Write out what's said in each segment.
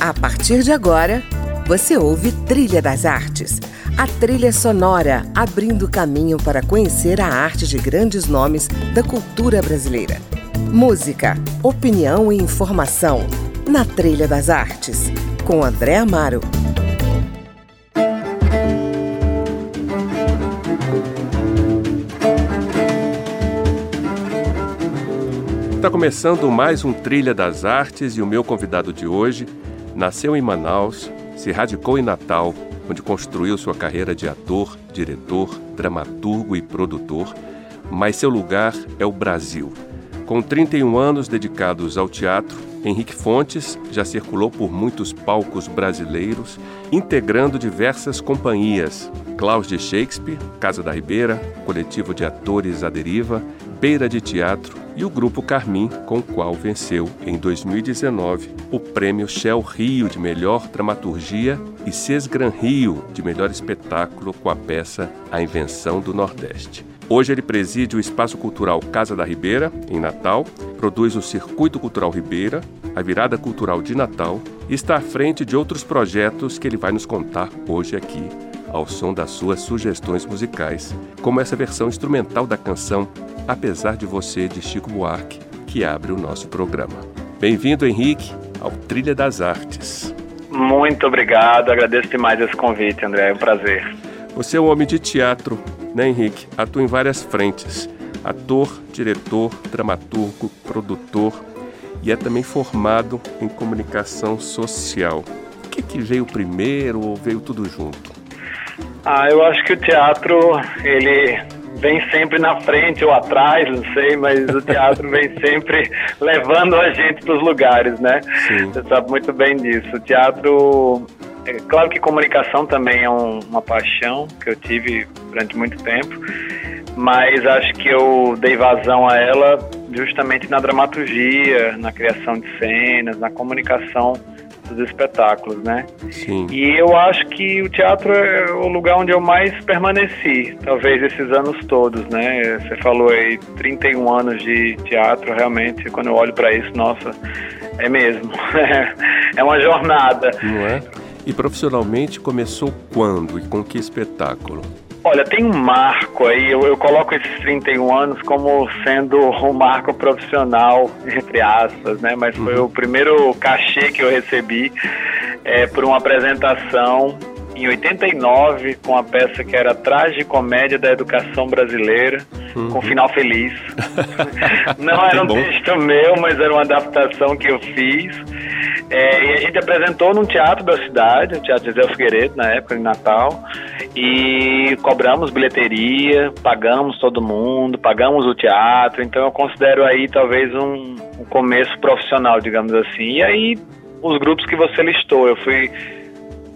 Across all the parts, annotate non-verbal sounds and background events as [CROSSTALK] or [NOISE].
A partir de agora, você ouve Trilha das Artes, a trilha sonora abrindo caminho para conhecer a arte de grandes nomes da cultura brasileira. Música, opinião e informação na Trilha das Artes, com André Amaro. Está começando mais um Trilha das Artes e o meu convidado de hoje nasceu em Manaus, se radicou em Natal, onde construiu sua carreira de ator, diretor, dramaturgo e produtor, mas seu lugar é o Brasil. Com 31 anos dedicados ao teatro, Henrique Fontes já circulou por muitos palcos brasileiros, integrando diversas companhias: Klaus de Shakespeare, Casa da Ribeira, Coletivo de Atores à Deriva, Beira de Teatro e o Grupo Carmim, com o qual venceu, em 2019, o Prêmio Shell Rio de Melhor Dramaturgia e Sesgran Rio de Melhor Espetáculo com a peça A Invenção do Nordeste. Hoje ele preside o Espaço Cultural Casa da Ribeira, em Natal, produz o Circuito Cultural Ribeira, a Virada Cultural de Natal e está à frente de outros projetos que ele vai nos contar hoje aqui ao som das suas sugestões musicais, como essa versão instrumental da canção Apesar de Você, de Chico Buarque, que abre o nosso programa. Bem-vindo, Henrique, ao Trilha das Artes. Muito obrigado, agradeço demais esse convite, André, é um prazer. Você é um homem de teatro, né, Henrique? Atua em várias frentes: ator, diretor, dramaturgo, produtor e é também formado em comunicação social. O que, que veio primeiro ou veio tudo junto? Ah, eu acho que o teatro, ele vem sempre na frente ou atrás, não sei, mas o teatro vem [LAUGHS] sempre levando a gente para os lugares, né? Sim. Você sabe muito bem disso. O teatro, é claro que comunicação também é um, uma paixão que eu tive durante muito tempo, mas acho que eu dei vazão a ela justamente na dramaturgia, na criação de cenas, na comunicação dos espetáculos, né? Sim. E eu acho que o teatro é o lugar onde eu mais permaneci, talvez esses anos todos, né? Você falou aí 31 anos de teatro, realmente, quando eu olho para isso, nossa, é mesmo. [LAUGHS] é uma jornada. Não é? E profissionalmente começou quando e com que espetáculo? Olha, tem um marco aí, eu, eu, coloco esses 31 anos como sendo um marco profissional, entre aspas, né? Mas foi uhum. o primeiro cachê que eu recebi é, por uma apresentação em 89 com a peça que era Comédia da Educação Brasileira, uhum. com final feliz. [LAUGHS] Não era um texto meu, mas era uma adaptação que eu fiz. É, e a gente apresentou num teatro da cidade, o Teatro José Figueiredo, na época, em Natal, e cobramos bilheteria, pagamos todo mundo, pagamos o teatro, então eu considero aí talvez um, um começo profissional, digamos assim. E aí, os grupos que você listou, eu fui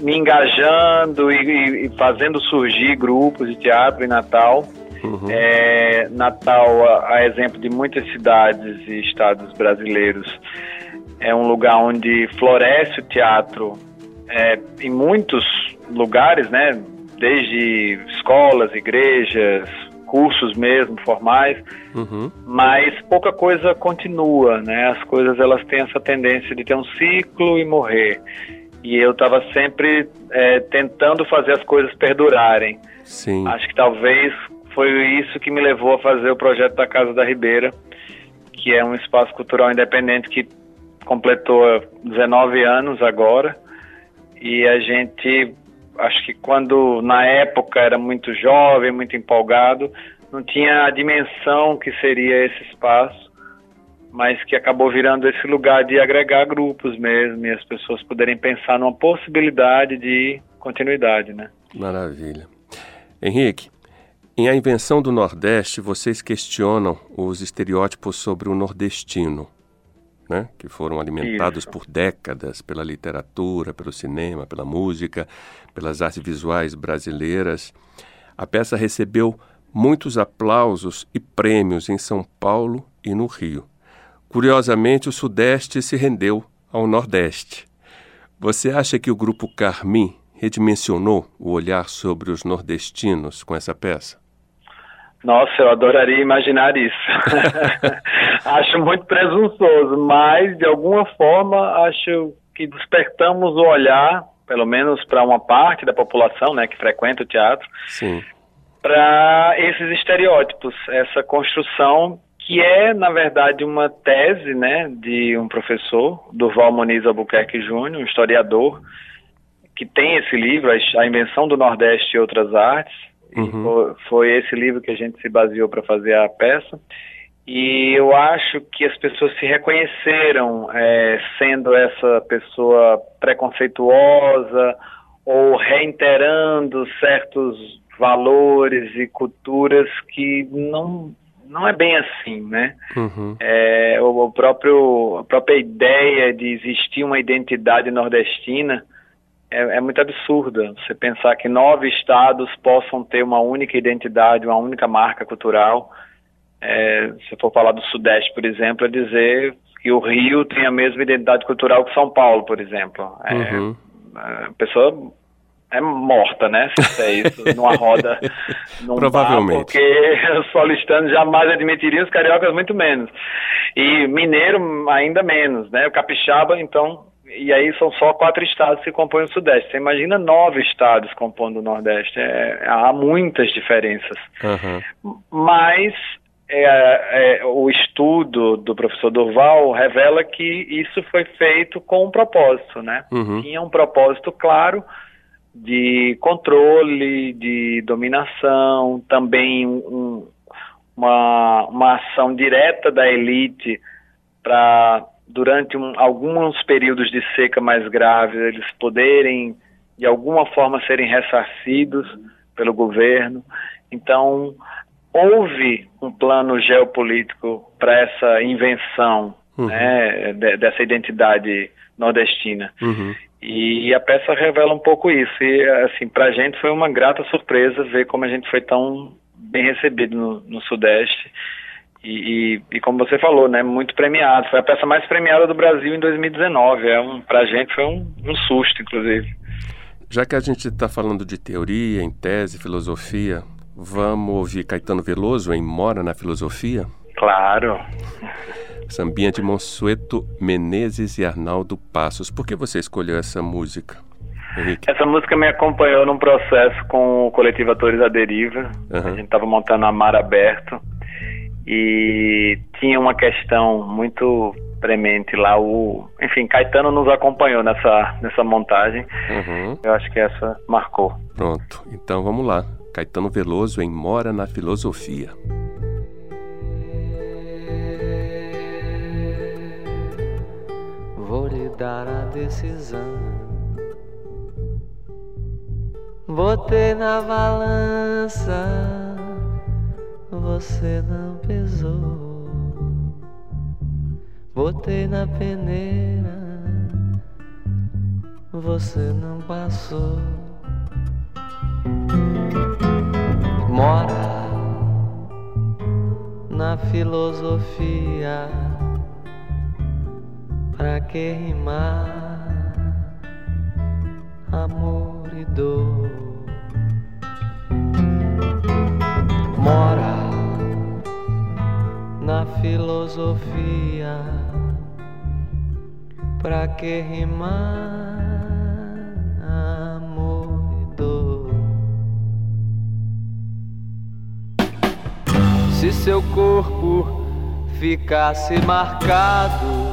me engajando e, e fazendo surgir grupos de teatro em Natal. Uhum. É, Natal, a, a, exemplo de muitas cidades e estados brasileiros, é um lugar onde floresce o teatro é, em muitos lugares, né? Desde escolas, igrejas, cursos mesmo formais, uhum. mas pouca coisa continua, né? As coisas elas têm essa tendência de ter um ciclo e morrer. E eu estava sempre é, tentando fazer as coisas perdurarem. Sim. Acho que talvez foi isso que me levou a fazer o projeto da Casa da Ribeira, que é um espaço cultural independente que completou 19 anos agora. E a gente, acho que quando na época era muito jovem, muito empolgado, não tinha a dimensão que seria esse espaço mas que acabou virando esse lugar de agregar grupos mesmo e as pessoas poderem pensar numa possibilidade de continuidade, né? Maravilha. Henrique, em A Invenção do Nordeste, vocês questionam os estereótipos sobre o nordestino, né? que foram alimentados Isso. por décadas pela literatura, pelo cinema, pela música, pelas artes visuais brasileiras. A peça recebeu muitos aplausos e prêmios em São Paulo e no Rio. Curiosamente, o Sudeste se rendeu ao Nordeste. Você acha que o grupo Carmim redimensionou o olhar sobre os nordestinos com essa peça? Nossa, eu adoraria imaginar isso. [LAUGHS] acho muito presunçoso, mas de alguma forma acho que despertamos o olhar, pelo menos para uma parte da população, né, que frequenta o teatro, para esses estereótipos, essa construção que é, na verdade, uma tese né, de um professor, Durval Muniz Albuquerque Júnior, um historiador, que tem esse livro, A Invenção do Nordeste e Outras Artes. Uhum. Foi, foi esse livro que a gente se baseou para fazer a peça. E eu acho que as pessoas se reconheceram é, sendo essa pessoa preconceituosa ou reiterando certos valores e culturas que não não é bem assim, né? Uhum. É, o, o, próprio a própria ideia de existir uma identidade nordestina é, é, muito absurda. Você pensar que nove estados possam ter uma única identidade, uma única marca cultural. É, se for falar do Sudeste, por exemplo, é dizer que o Rio tem a mesma identidade cultural que São Paulo, por exemplo. É, uhum. A pessoa é morta, né? Se é isso, [LAUGHS] numa roda, num Provavelmente. Bar, porque [LAUGHS] os paulistanos jamais admitiriam, os cariocas muito menos. E mineiro ainda menos, né? O capixaba, então, e aí são só quatro estados que compõem o Sudeste. Você imagina nove estados compondo o Nordeste. É, há muitas diferenças. Uhum. Mas é, é, o estudo do professor Durval revela que isso foi feito com um propósito, né? Uhum. Tinha um propósito claro de controle, de dominação, também um, uma, uma ação direta da elite para, durante um, alguns períodos de seca mais graves, eles poderem, de alguma forma, serem ressarcidos pelo governo. Então, houve um plano geopolítico para essa invenção uhum. né, de, dessa identidade nordestina. Uhum. E a peça revela um pouco isso. E, assim, pra gente foi uma grata surpresa ver como a gente foi tão bem recebido no, no Sudeste. E, e, e, como você falou, né, muito premiado. Foi a peça mais premiada do Brasil em 2019. É um, pra gente foi um, um susto, inclusive. Já que a gente está falando de teoria, em tese, filosofia, vamos ouvir Caetano Veloso em Mora na Filosofia? Claro. Sambinha de Monsueto Menezes e Arnaldo Passos. Por que você escolheu essa música? Henrique? Essa música me acompanhou num processo com o coletivo Atores à Deriva. Uhum. A gente estava montando a Mar Aberto e tinha uma questão muito premente lá. O, enfim, Caetano nos acompanhou nessa, nessa montagem. Uhum. Eu acho que essa marcou. Pronto, então vamos lá. Caetano Veloso em Mora na Filosofia. dar a decisão. Botei na balança, você não pesou. Botei na peneira, você não passou. Mora na filosofia Pra que rimar amor e dor? Mora na filosofia. Pra que rimar Se seu corpo ficasse marcado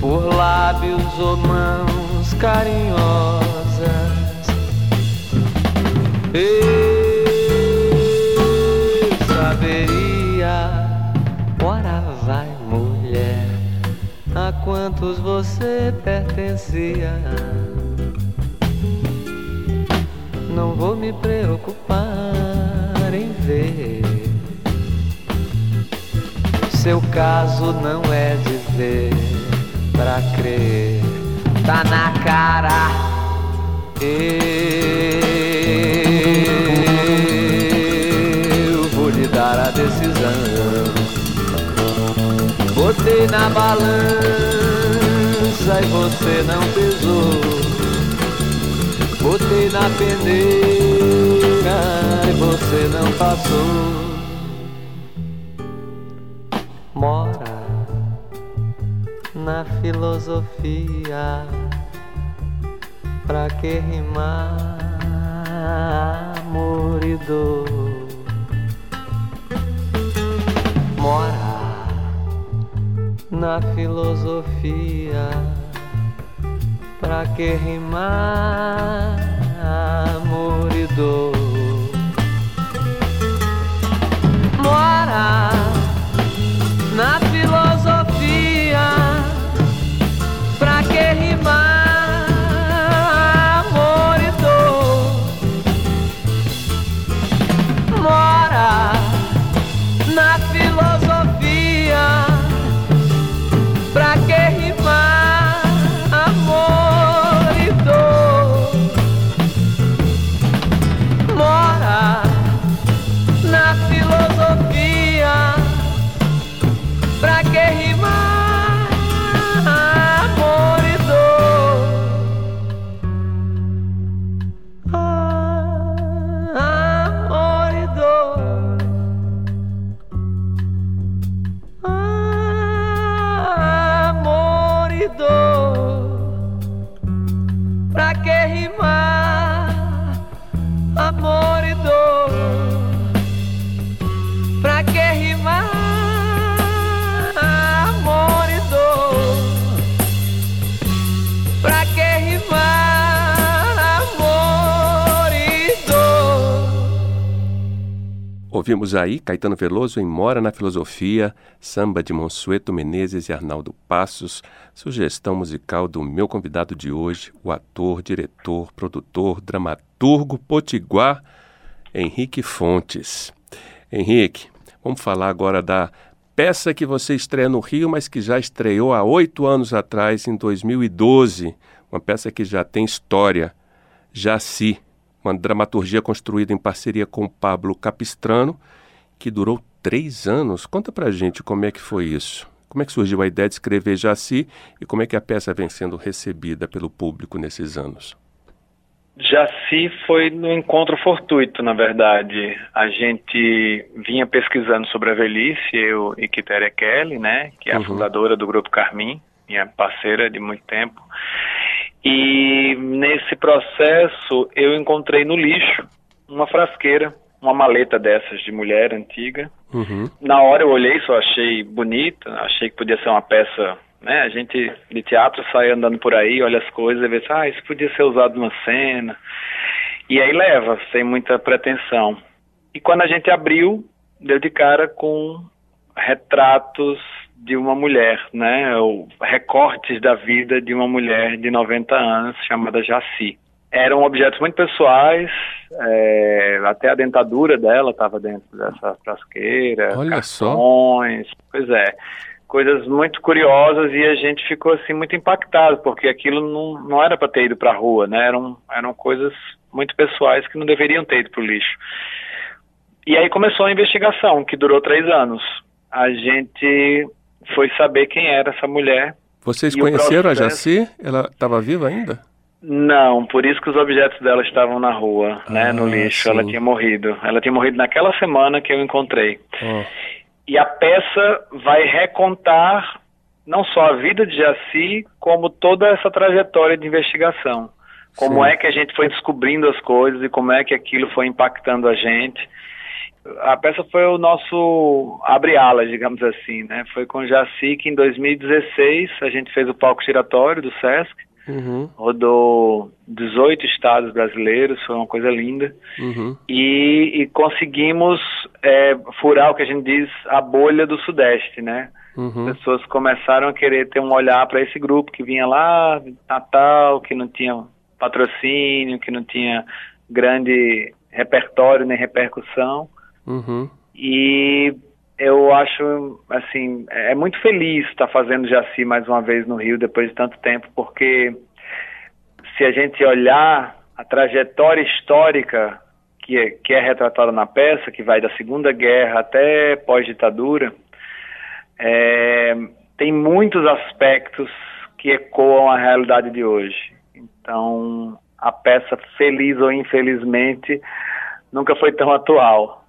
por lábios ou mãos carinhosas. Eu saberia, ora vai mulher, a quantos você pertencia. Não vou me preocupar em ver. Seu caso não é dizer pra crer, tá na cara. Eu vou lhe dar a decisão. Botei na balança e você não pesou. Botei na peneira e você não passou. na filosofia. Pra que rimar amor e dor? Mora na filosofia. Pra que rimar amor e dor? Mora Ouvimos aí Caetano Veloso em Mora na Filosofia, samba de Monsueto Menezes e Arnaldo Passos, sugestão musical do meu convidado de hoje, o ator, diretor, produtor, dramaturgo potiguar, Henrique Fontes. Henrique, vamos falar agora da peça que você estreia no Rio, mas que já estreou há oito anos atrás, em 2012. Uma peça que já tem história. Jaci, uma dramaturgia construída em parceria com Pablo Capistrano, que durou três anos. Conta pra gente como é que foi isso. Como é que surgiu a ideia de escrever Jaci e como é que a peça vem sendo recebida pelo público nesses anos? Jaci foi no encontro fortuito, na verdade. A gente vinha pesquisando sobre a velhice, eu e Quitéria Kelly, né, que é a uhum. fundadora do Grupo Carmim, minha parceira de muito tempo. E nesse processo eu encontrei no lixo uma frasqueira, uma maleta dessas de mulher antiga. Uhum. Na hora eu olhei, só achei bonita, achei que podia ser uma peça, né? A gente de teatro sai andando por aí, olha as coisas e vê, ah, isso podia ser usado numa cena. E aí leva, sem muita pretensão. E quando a gente abriu, deu de cara com retratos de uma mulher, né? Ou recortes da vida de uma mulher de 90 anos chamada Jaci. Eram objetos muito pessoais, é, até a dentadura dela estava dentro dessa frasqueira, Olha cartões, só. pois é, coisas muito curiosas e a gente ficou assim muito impactado porque aquilo não, não era para ter ido para a rua, né? Eram eram coisas muito pessoais que não deveriam ter ido para o lixo. E aí começou a investigação que durou três anos. A gente foi saber quem era essa mulher. Vocês conheceram processo... a Jaci? Ela estava viva ainda? Não, por isso que os objetos dela estavam na rua, ah, né, no ah, lixo. Sim. Ela tinha morrido. Ela tinha morrido naquela semana que eu encontrei. Oh. E a peça vai recontar não só a vida de Jaci, como toda essa trajetória de investigação. Como sim. é que a gente foi descobrindo as coisas e como é que aquilo foi impactando a gente a peça foi o nosso abre-alas, digamos assim, né? Foi com Jaci que em 2016 a gente fez o palco giratório do Sesc, uhum. rodou 18 estados brasileiros, foi uma coisa linda, uhum. e, e, conseguimos é, furar o que a gente diz a bolha do Sudeste, né? Uhum. As pessoas começaram a querer ter um olhar para esse grupo que vinha lá, Natal, que não tinha patrocínio, que não tinha grande repertório nem repercussão. Uhum. E eu acho, assim, é muito feliz estar fazendo Jaci mais uma vez no Rio depois de tanto tempo, porque se a gente olhar a trajetória histórica que é, que é retratada na peça, que vai da Segunda Guerra até pós-ditadura, é, tem muitos aspectos que ecoam a realidade de hoje. Então, a peça, feliz ou infelizmente, nunca foi tão atual.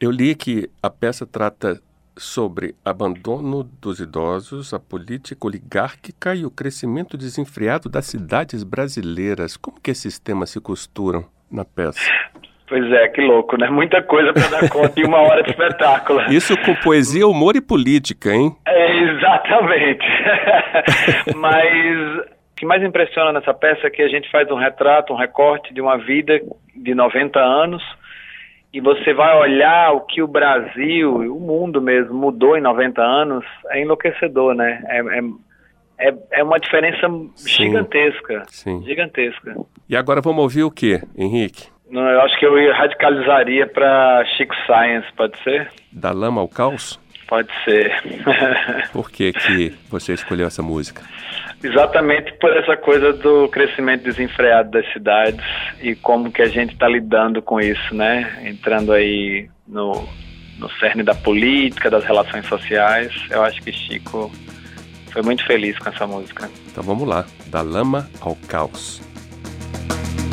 Eu li que a peça trata sobre abandono dos idosos, a política oligárquica e o crescimento desenfreado das cidades brasileiras. Como que esses temas se costuram na peça? Pois é, que louco, né? Muita coisa para dar conta em uma hora de espetáculo. [LAUGHS] Isso com poesia, humor e política, hein? É, exatamente. [LAUGHS] Mas o que mais impressiona nessa peça é que a gente faz um retrato, um recorte de uma vida de 90 anos e você vai olhar o que o Brasil e o mundo mesmo mudou em 90 anos, é enlouquecedor, né? É, é, é, é uma diferença sim, gigantesca. Sim. Gigantesca. E agora vamos ouvir o que, Henrique? Não, eu acho que eu radicalizaria para Chico Science, pode ser? Da lama ao caos? Pode ser. [LAUGHS] Por que, que você escolheu essa música? Exatamente por essa coisa do crescimento desenfreado das cidades e como que a gente está lidando com isso, né? Entrando aí no, no cerne da política, das relações sociais. Eu acho que Chico foi muito feliz com essa música. Então vamos lá, da lama ao caos.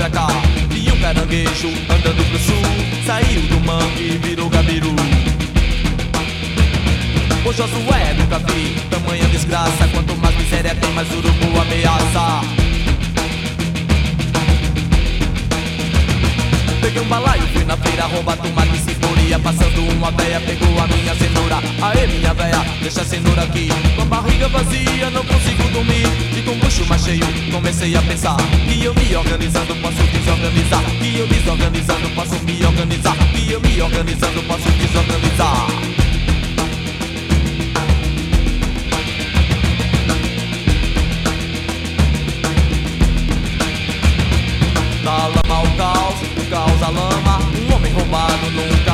Pra cá. E um caranguejo andando pro sul, saiu do mangue e virou gabiru. O Josué nunca vi tamanha desgraça. Quanto mais miséria tem, mais urubu ameaça. Peguei um balaio, fui na feira roubar tomate e ceboria Passando uma veia, pegou a minha cenoura Aê minha veia, deixa a cenoura aqui. Com a barriga vazia, não consigo dormir. E com o bucho mais cheio, comecei a pensar Que eu me organizando posso desorganizar. Que eu desorganizando posso me organizar. Que eu me organizando posso desorganizar. Da lama ao caos caos à lama, um homem roubado nunca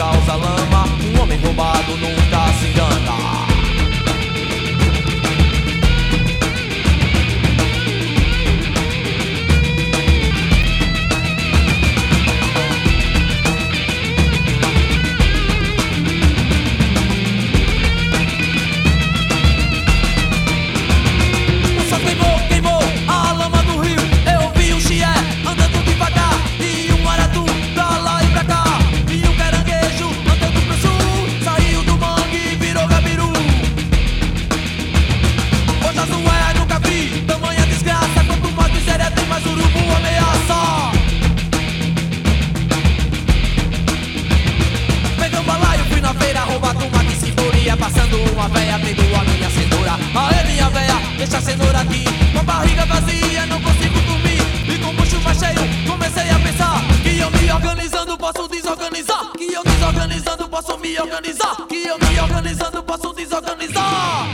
à lama, um homem roubado nunca se engana. passando uma veia, pegou a minha cenoura. Aê, minha veia, deixa a cenoura aqui. Com a barriga vazia, não consigo dormir. E com o chuva cheio, comecei a pensar que eu me organizando posso desorganizar. Que eu desorganizando posso me organizar. Que eu me organizando posso desorganizar.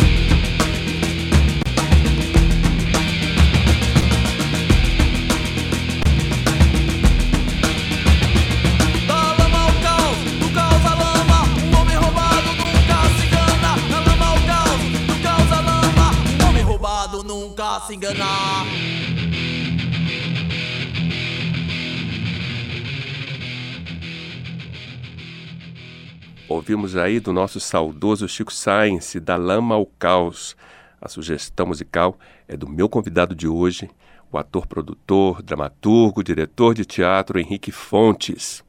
Ouvimos aí do nosso saudoso Chico Science, da lama ao caos. A sugestão musical é do meu convidado de hoje, o ator, produtor, dramaturgo, diretor de teatro Henrique Fontes.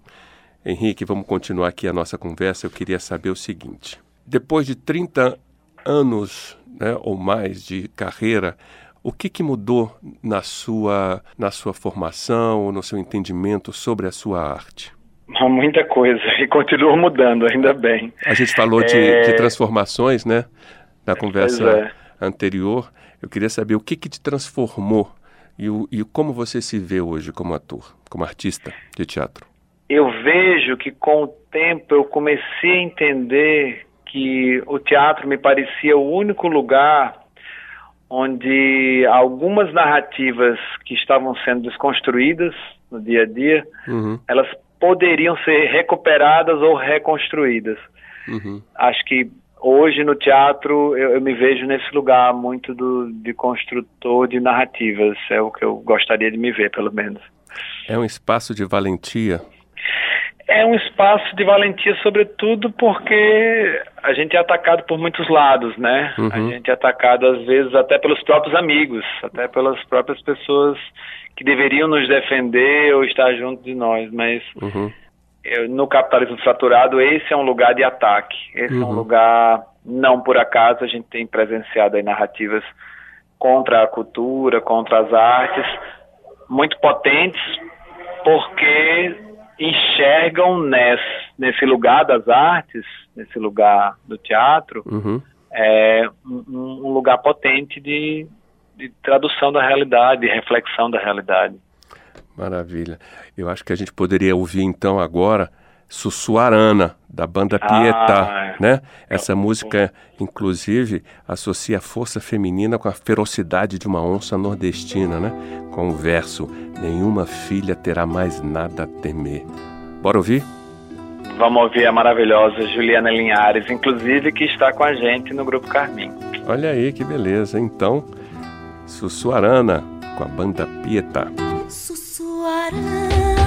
Henrique, vamos continuar aqui a nossa conversa. Eu queria saber o seguinte: depois de 30 anos né, ou mais de carreira, o que, que mudou na sua, na sua formação, no seu entendimento sobre a sua arte? Muita coisa, e continua mudando, ainda bem. A gente falou é... de, de, transformações, né? Na conversa é. anterior. Eu queria saber o que, que te transformou e, o, e como você se vê hoje como ator, como artista de teatro. eu vejo que com o tempo eu comecei a entender que o teatro me parecia o único lugar onde algumas narrativas que estavam sendo desconstruídas no dia a dia, uhum. elas poderiam ser recuperadas ou reconstruídas. Uhum. Acho que hoje no teatro eu, eu, me vejo nesse lugar muito do, de construtor de narrativas, é o que eu gostaria de me ver, pelo menos. É um espaço de valentia é um espaço de valentia, sobretudo porque a gente é atacado por muitos lados, né? Uhum. A gente é atacado, às vezes, até pelos próprios amigos, até pelas próprias pessoas que deveriam nos defender ou estar junto de nós, mas uhum. eu, no capitalismo fraturado, esse é um lugar de ataque. Esse uhum. é um uhum. lugar, não por acaso, a gente tem presenciado aí narrativas contra a cultura, contra as artes, muito potentes, porque enxergam nesse, nesse lugar das artes, nesse lugar do teatro, uhum. é, um, um, lugar potente de, de tradução da realidade, de reflexão da realidade. Maravilha. Eu acho que a gente poderia ouvir então agora Sussuarana, da banda Pietà, ah, é. né? Essa música, inclusive, associa a força feminina com a ferocidade de uma onça nordestina, né? Com o verso, nenhuma filha terá mais nada a temer. Bora ouvir? Vamos ouvir a maravilhosa Juliana Linhares, inclusive, que está com a gente no Grupo Carmim. Olha aí, que beleza. Então, Sussuarana, com a banda Pietà. Sussuarana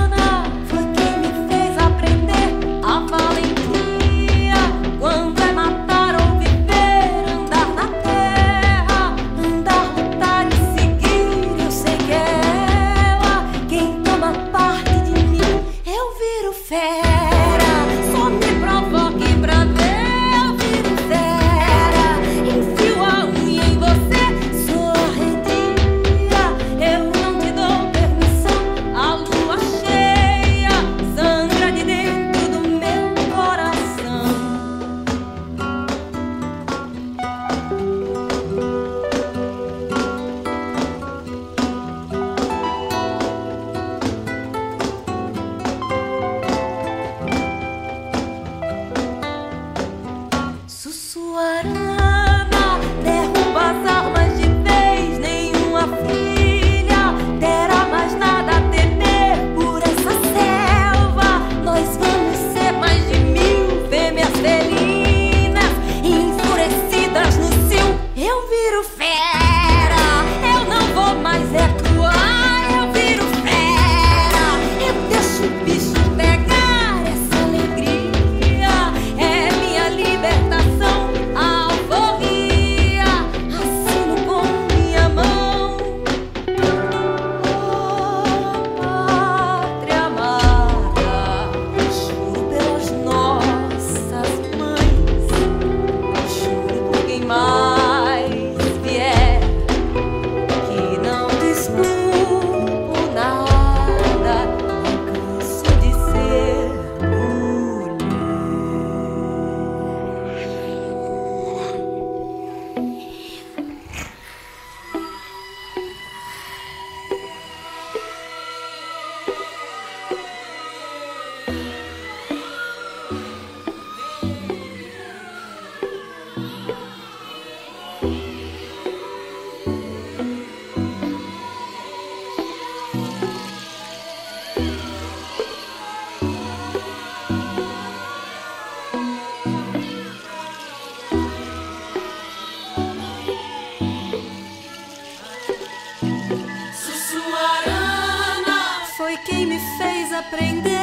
aprender.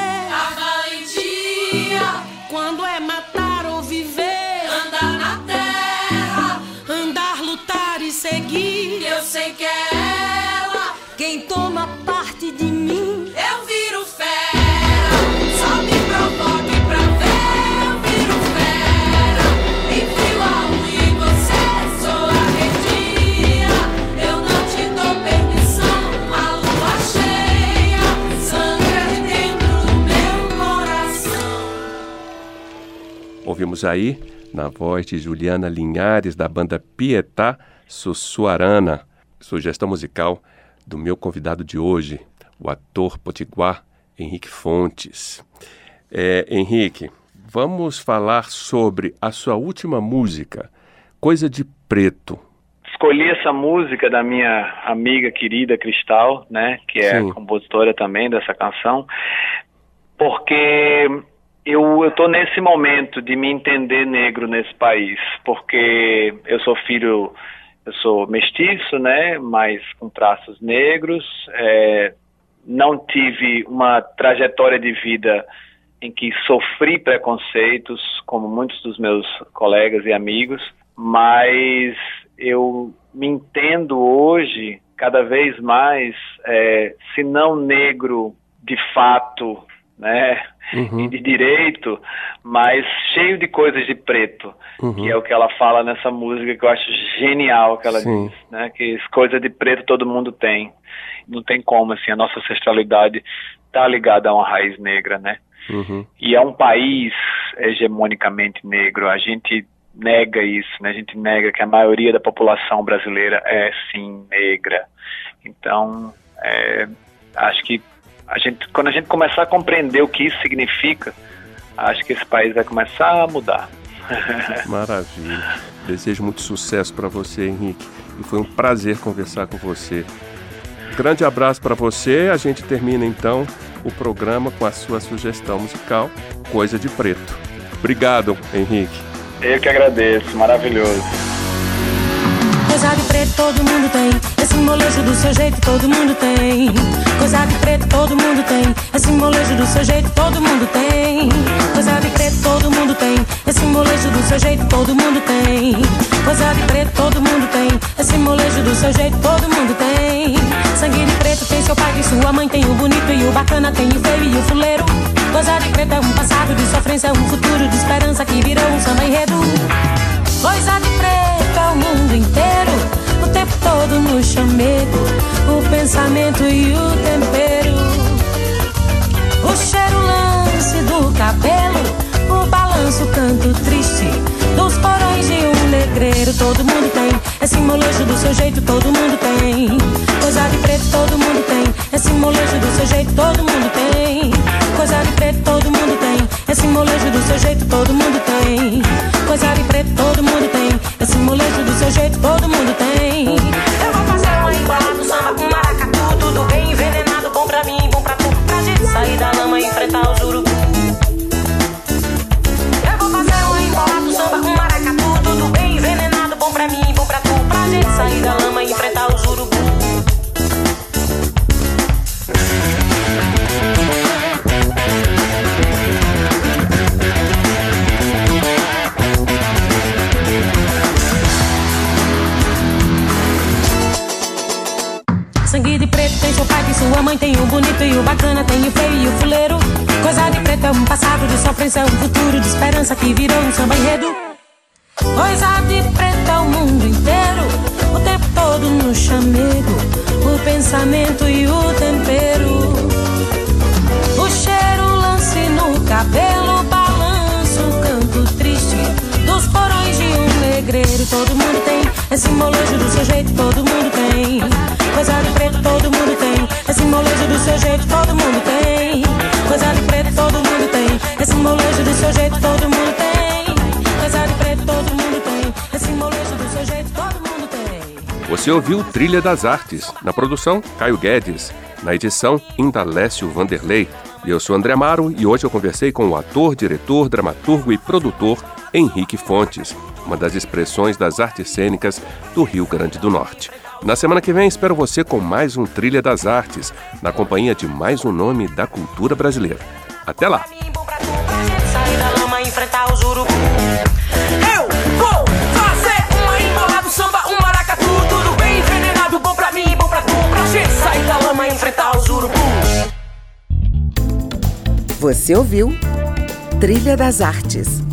Ouvimos aí, na voz de Juliana Linhares, da banda Pietá Sussuarana, sugestão musical do meu convidado de hoje, o ator potiguar Henrique Fontes. É, Henrique, vamos falar sobre a sua última música, Coisa de Preto. Escolhi essa música da minha amiga querida Cristal, né, que é compositora também dessa canção, porque eu estou nesse momento de me entender negro nesse país, porque eu sou filho, eu sou mestiço, né, mas com traços negros, é, não tive uma trajetória de vida em que sofri preconceitos, como muitos dos meus colegas e amigos, mas eu me entendo hoje cada vez mais, é, se não negro de fato, né, uhum. de direito, mas cheio de coisas de preto, uhum. que é o que ela fala nessa música que eu acho genial que ela Sim. diz, né, que coisa de preto todo mundo tem, não tem como assim a nossa ancestralidade está ligada a uma raiz negra, né? Uhum. E é um país hegemonicamente negro. A gente nega isso, né? A gente nega que a maioria da população brasileira é sim negra. Então, é, acho que a gente, quando a gente começar a compreender o que isso significa, acho que esse país vai começar a mudar. [LAUGHS] Maravilha. Desejo muito sucesso para você, Henrique. E foi um prazer conversar com você. Grande abraço para você. A gente termina então o programa com a sua sugestão musical, Coisa de Preto. Obrigado, Henrique. Eu que agradeço, maravilhoso. Coisa de preto todo mundo tem, esse molejo do seu jeito todo mundo tem. Coisa de preto todo mundo tem, esse molejo do seu jeito todo mundo tem. Coisa de preto todo mundo tem, esse molejo do seu jeito todo mundo tem. Coisa de preto todo mundo tem, esse molejo do seu jeito todo mundo tem. Sangue de preto tem seu pai e sua mãe, tem o bonito e o bacana, tem o feio e o fuleiro. Coisa de preto é um passado de sofrência, um futuro de esperança que virou um samba enredo. Coisa de preto é o mundo inteiro, o tempo todo no chamego, o pensamento e o tempero. O cheiro lance do cabelo, o balanço, o canto triste dos porões de um negreiro. Todo mundo tem esse molejo do seu jeito, todo mundo tem. Coisa de preto, todo mundo tem esse molejo do seu jeito, todo mundo tem. Coisa de preto, todo mundo tem esse molejo do seu jeito, todo mundo tem. Coisa de preto, todo mundo tem esse molejo do seu jeito, todo mundo tem. Eu vou fazer uma iguala no samba com maracatu, tudo bem envenenado, jeito, todo mundo tem. Coisa de preto, todo mundo tem. Esse molejo do seu jeito, todo mundo tem. Coisa de preto, todo mundo tem. Esse molejo do seu jeito, todo mundo tem. Você ouviu Trilha das Artes, na produção Caio Guedes, na edição Indalécio Vanderlei. Eu sou André Amaro e hoje eu conversei com o ator, diretor, dramaturgo e produtor Henrique Fontes, uma das expressões das artes cênicas do Rio Grande do Norte. Na semana que vem espero você com mais um Trilha das Artes, na companhia de mais um nome da cultura brasileira. Até lá! Você ouviu Trilha das Artes